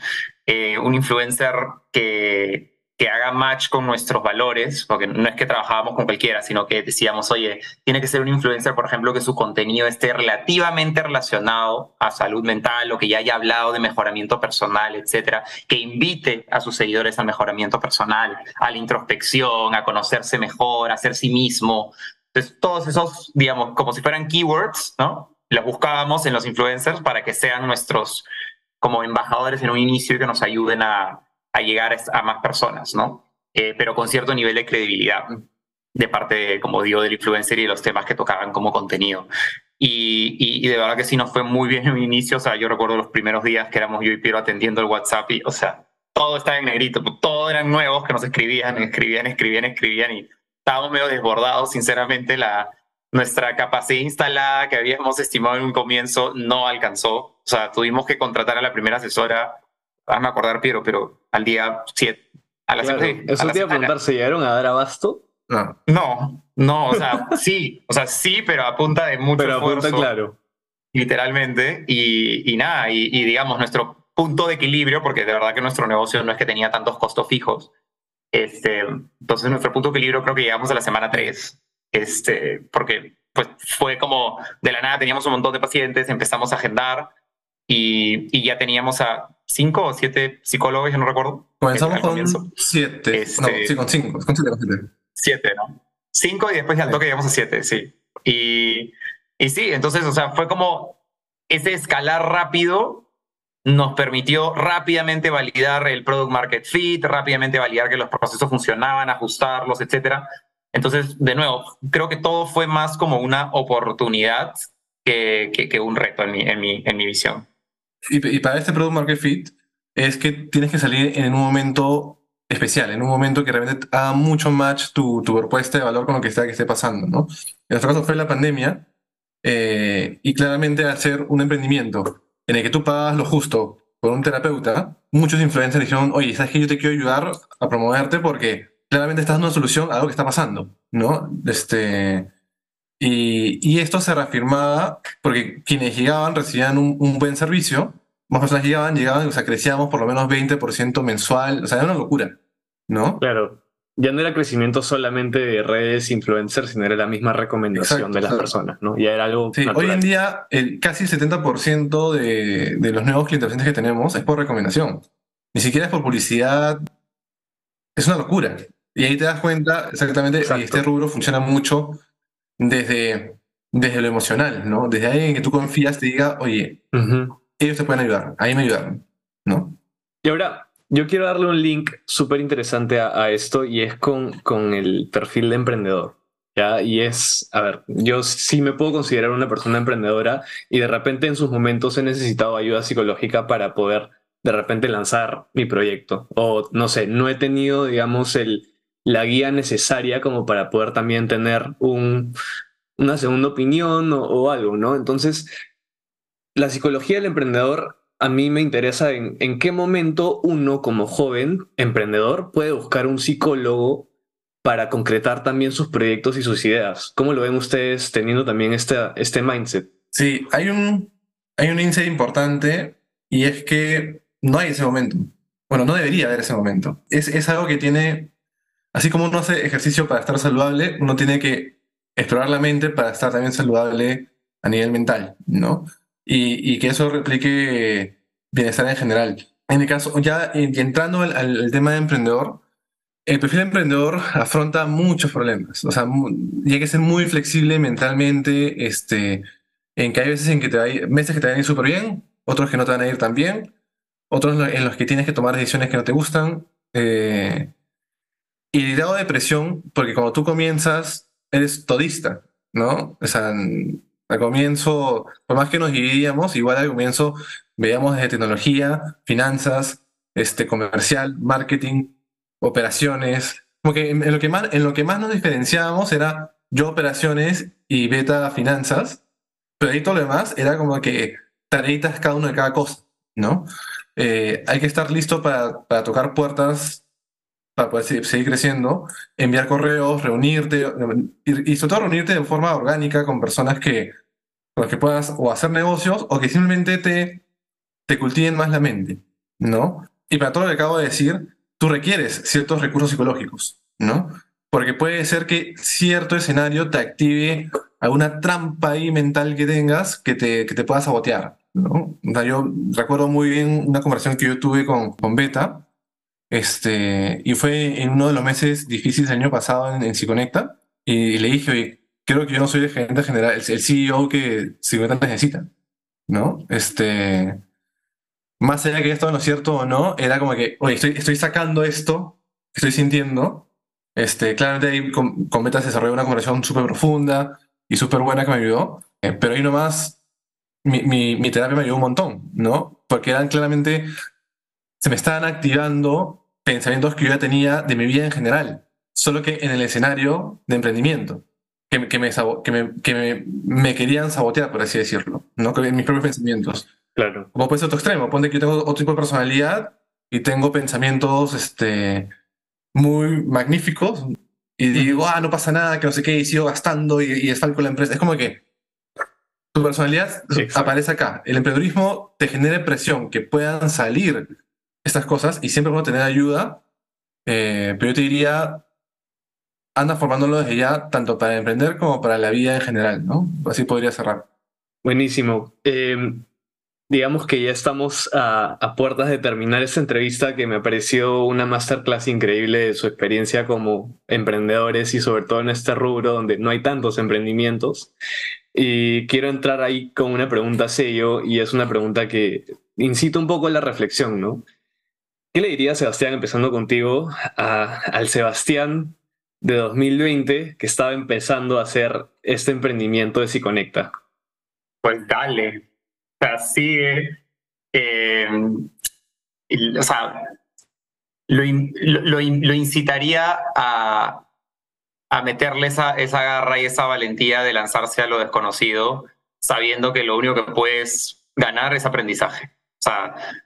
un influencer que, que haga match con nuestros valores, porque no es que trabajábamos con cualquiera, sino que decíamos, oye, tiene que ser un influencer, por ejemplo, que su contenido esté relativamente relacionado a salud mental o que ya haya hablado de mejoramiento personal, etcétera, que invite a sus seguidores al mejoramiento personal, a la introspección, a conocerse mejor, a ser sí mismo. Entonces, todos esos, digamos, como si fueran keywords, ¿no? Los buscábamos en los influencers para que sean nuestros como embajadores en un inicio y que nos ayuden a, a llegar a más personas, ¿no? Eh, pero con cierto nivel de credibilidad de parte, como digo, del influencer y de los temas que tocaban como contenido. Y, de verdad que sí nos fue muy bien en un inicio, o sea, yo recuerdo los primeros días que éramos yo y Piero atendiendo el WhatsApp y, o sea, todo estaba en negrito, todos eran nuevos que nos escribían, escribían, escribían, escribían y estábamos medio desbordados, sinceramente, la, nuestra capacidad instalada que habíamos estimado en un comienzo no alcanzó, o sea, tuvimos que contratar a la primera asesora hazme acordar, Piero, pero al día 7. A las claro, Eso te iba a preguntar, ¿se llegaron a dar abasto? No. No, no, o sea, sí, o sea, sí, pero a punta de mucho pero esfuerzo. Pero claro. Literalmente. Y, y nada, y, y, digamos, nuestro punto de equilibrio, porque de verdad que nuestro negocio no es que tenía tantos costos fijos. Este, entonces, nuestro punto de equilibrio creo que llegamos a la semana 3. Este, porque pues fue como de la nada teníamos un montón de pacientes, empezamos a agendar y, y ya teníamos a cinco o siete psicólogos, yo no recuerdo. Comenzamos con siete. no, este, sí, con cinco. Con siete, siete. ¿no? Cinco y después al toque llegamos a siete, sí. Y, y sí, entonces, o sea, fue como ese escalar rápido nos permitió rápidamente validar el product market fit, rápidamente validar que los procesos funcionaban, ajustarlos, etcétera. Entonces, de nuevo, creo que todo fue más como una oportunidad que, que, que un reto en mi, en mi, en mi visión y, para este Product Market Fit es que tienes que salir en un momento especial, en un momento que realmente haga mucho match tu, tu propuesta de valor con lo que está que esté pasando, ¿no? En nuestro caso fue la pandemia eh, y claramente ser un emprendimiento en el que tú pagas lo justo por un terapeuta, muchos influencers dijeron, oye, ¿sabes que yo te quiero ayudar a promoverte porque claramente estás dando una solución a algo que está pasando, ¿no? Este, y, esto se reafirmaba porque quienes llegaban recibían un, buen servicio, más personas llegaban, llegaban, o sea, crecíamos por lo menos 20% mensual, o sea, era una locura, ¿no? Claro. Ya no era crecimiento solamente de redes influencers, sino era la misma recomendación de las personas, ¿no? Ya era algo. Sí, hoy en día el, casi el 70% de, de los nuevos clientes que tenemos es por recomendación. Ni siquiera es por publicidad. Es una locura. Y ahí te das cuenta exactamente que este rubro funciona mucho desde, desde lo emocional, ¿no? Desde alguien que tú confías te diga, oye, ellos te pueden ayudar, ahí me ayudaron, ¿no? Y ahora, yo quiero darle un link súper interesante a, esto y es con, con el perfil de emprendedor. ¿ya? Y es, a ver, yo sí me puedo considerar una persona emprendedora y de repente en sus momentos he necesitado ayuda psicológica para poder de repente lanzar mi proyecto. O no sé, no he tenido, digamos, el, la guía necesaria como para poder también tener un, una segunda opinión o, algo, ¿no? Entonces, la psicología del emprendedor a mí me interesa en, en qué momento uno como joven emprendedor puede buscar un psicólogo para concretar también sus proyectos y sus ideas. ¿Cómo lo ven ustedes teniendo también este, este mindset? Sí, hay un, hay un insight importante y es que no hay ese momento. Bueno, no debería haber ese momento. Es, es algo que tiene Así como uno hace ejercicio para estar saludable, uno tiene que explorar la mente para estar también saludable a nivel mental, ¿no? Y, que eso replique bienestar en general. En el caso, ya entrando al, tema de emprendedor, el perfil de emprendedor afronta muchos problemas. O sea, tiene que ser muy flexible mentalmente, este, en que hay veces en que te hay meses que te van a ir súper bien, otros que no te van a ir tan bien, otros en los que tienes que tomar decisiones que no te gustan. Eh, y el grado de presión, porque cuando tú comienzas, eres todista, ¿no? O sea, al comienzo, por más que nos dividíamos, igual al comienzo veíamos desde tecnología, finanzas, este, comercial, marketing, operaciones. Como que en, lo que más, en lo que más nos diferenciábamos era yo operaciones y beta finanzas, Pero ahí todo lo demás era como que tareitas cada uno de cada cosa, ¿no? Eh, hay que estar listo para, para tocar puertas para poder seguir, creciendo, enviar correos, reunirte, y, sobre todo reunirte de forma orgánica con personas que, con las que puedas o hacer negocios o que simplemente te, te cultiven más la mente, ¿no? Y para todo lo que acabo de decir, tú requieres ciertos recursos psicológicos, ¿no? Porque puede ser que cierto escenario te active alguna trampa ahí mental que tengas que te, que te pueda sabotear, ¿no? Yo recuerdo muy bien una conversación que yo tuve con, con Beta, este, y fue en uno de los meses difíciles del año pasado en, en Psiconecta, y, le dije, oye, creo que yo no soy el gerente general, el, el CEO que Psiconecta necesita, ¿no? Este, más allá de que esto no es cierto o no, era como que, oye, estoy, estoy sacando esto, estoy sintiendo, este, claramente ahí con, con Beta se desarrolló una conversación súper profunda y súper buena que me ayudó, eh, pero ahí nomás mi, mi, mi terapia me ayudó un montón, ¿no? Porque eran claramente se me estaban activando pensamientos que yo ya tenía de mi vida en general, solo que en el escenario de emprendimiento, que, que, me, que, me, que me, me, querían sabotear, por así decirlo, ¿no? Que mis propios pensamientos. Claro. Como puede ser otro extremo, ponte que yo tengo otro tipo de personalidad y tengo pensamientos este, muy magníficos y digo, ah, no pasa nada, que no sé qué, y sigo gastando y, y con la empresa. Es como que tu personalidad sí, aparece acá. El emprendedurismo te genera presión, que puedan salir estas cosas y siempre bueno tener ayuda, eh, pero yo te diría, anda formándolo desde ya, tanto para emprender como para la vida en general, ¿no? Así podría cerrar. Buenísimo. Eh, digamos que ya estamos a, a, puertas de terminar esta entrevista que me pareció una masterclass increíble de su experiencia como emprendedores y sobre todo en este rubro donde no hay tantos emprendimientos. Y quiero entrar ahí con una pregunta sello y es una pregunta que incita un poco a la reflexión, ¿no? ¿Qué le diría Sebastián, empezando contigo, al Sebastián de 2020 que estaba empezando a hacer este emprendimiento de Psiconecta? Pues dale, o sea, sigue. Eh, o sea, lo, lo, lo incitaría a, a meterle esa, esa garra y esa valentía de lanzarse a lo desconocido, sabiendo que lo único que puedes ganar es aprendizaje.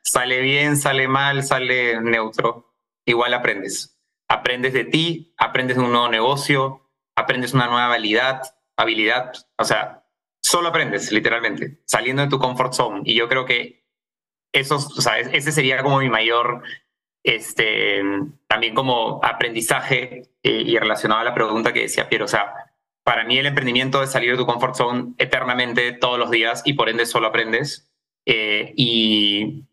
Sale bien, sale mal, sale neutro, igual aprendes. Aprendes de ti, aprendes de un nuevo negocio, aprendes una nueva habilidad, habilidad, o sea, solo aprendes, literalmente, saliendo de tu comfort zone. Y yo creo que eso, o sea, ese sería como mi mayor, este, también como aprendizaje eh, y relacionado a la pregunta que decía Piero, o sea, para mí el emprendimiento es salir de tu comfort zone eternamente, todos los días, y por ende solo aprendes eh, y,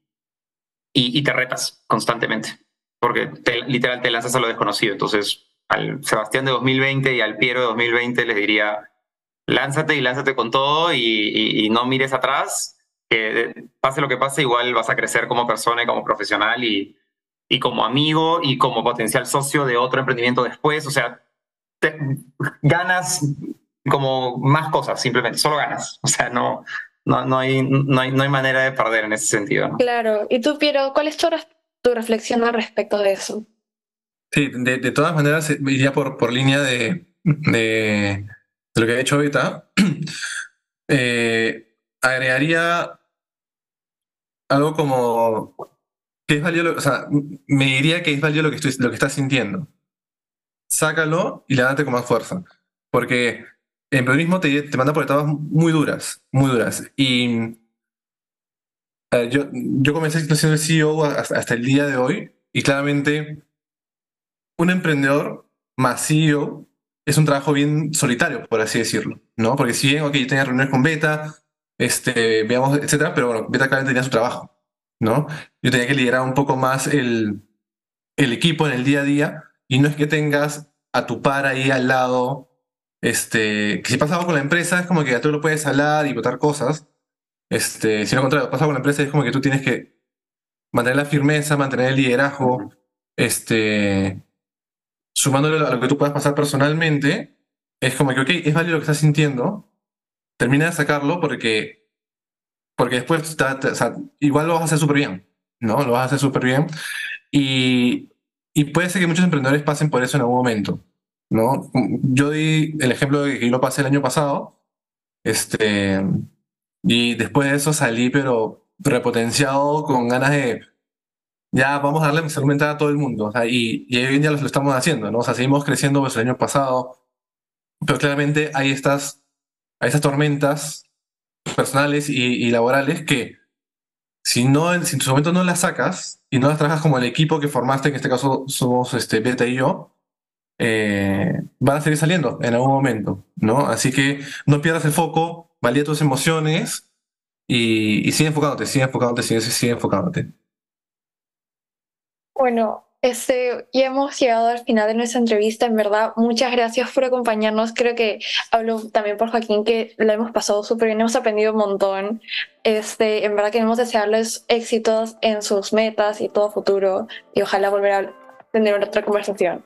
y, y, te retas constantemente, porque te, literal te lanzas a lo desconocido. Entonces, al Sebastián de 2020 y al Piero de 2020 les diría, lánzate y lánzate con todo y, y, y no mires atrás, que pase lo que pase, igual vas a crecer como persona y como profesional y, y como amigo y como potencial socio de otro emprendimiento después. O sea, te, ganas como más cosas, simplemente, solo ganas. O sea, no, no, no, hay, no, hay, no hay manera de perder en ese sentido. ¿no? Claro. ¿Y tú, Piero, cuál es tu, tu reflexión al respecto de eso? Sí, de, de todas maneras, iría por, por línea de, de, de, lo que ha hecho ahorita. eh, agregaría algo como que es válido, o sea, me diría que es válido lo que, estoy, lo que estás sintiendo. Sácalo y levántate con más fuerza. Porque el periodismo te, te manda por etapas muy duras, muy duras. Y eh, yo, yo comencé siendo el CEO hasta, hasta, el día de hoy y claramente un emprendedor más CEO es un trabajo bien solitario, por así decirlo, ¿no? Porque si bien, ok, yo tenía reuniones con Beta, este, veamos, etcétera, pero bueno, Beta claramente tenía su trabajo, ¿no? Yo tenía que liderar un poco más el, el equipo en el día a día y no es que tengas a tu par ahí al lado este, que si pasa algo con la empresa es como que ya tú lo puedes hablar y votar cosas. Este, si lo contrario, pasa con la empresa es como que tú tienes que mantener la firmeza, mantener el liderazgo, este, sumándole a lo que tú puedas pasar personalmente, es como que, ok, es válido lo que estás sintiendo, termina de sacarlo porque, porque después ta, ta, o sea, igual lo vas a hacer súper bien, ¿no? Lo vas a hacer súper bien. Y, y puede ser que muchos emprendedores pasen por eso en algún momento. ¿No? Yo di el ejemplo de que lo pasé el año pasado, Este, y después de eso salí, pero repotenciado, con ganas de, ya vamos a darle salud mental a todo el mundo. O sea, y, y hoy en día lo, estamos haciendo, ¿no? O sea, seguimos creciendo desde el año pasado, pero claramente hay estas, hay estas tormentas personales y, y laborales que si, no, si en su momento no las sacas y no las trabajas como el equipo que formaste, en este caso somos este, Beta y yo, eh, van a seguir saliendo en algún momento, ¿no? Así que no pierdas el foco, valía tus emociones y, y sigue enfocándote, sigue enfocándote, sigue, sigue enfocándote. Bueno, este, ya hemos llegado al final de nuestra entrevista, en verdad, muchas gracias por acompañarnos. Creo que hablo también por Joaquín, que la hemos pasado súper bien, hemos aprendido un montón. Este, en verdad queremos desearles éxitos en sus metas y todo futuro, y ojalá volver a tener otra conversación.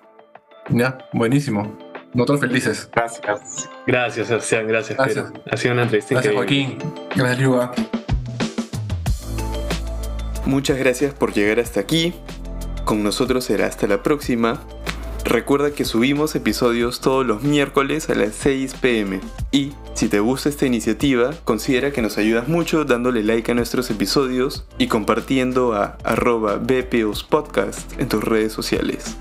Ya, buenísimo. Nosotros felices. Gracias. Gracias, Sebastián. Gracias, Gracias. Pedro. Ha sido una entrevista Gracias, increíble. Joaquín. Gracias, Liuba. Muchas gracias por llegar hasta aquí. Con nosotros será hasta la próxima. Recuerda que subimos episodios todos los miércoles a las 6 pm. Y si te gusta esta iniciativa, considera que nos ayudas mucho dándole like a nuestros episodios y compartiendo a arroba BPOS Podcast en tus redes sociales.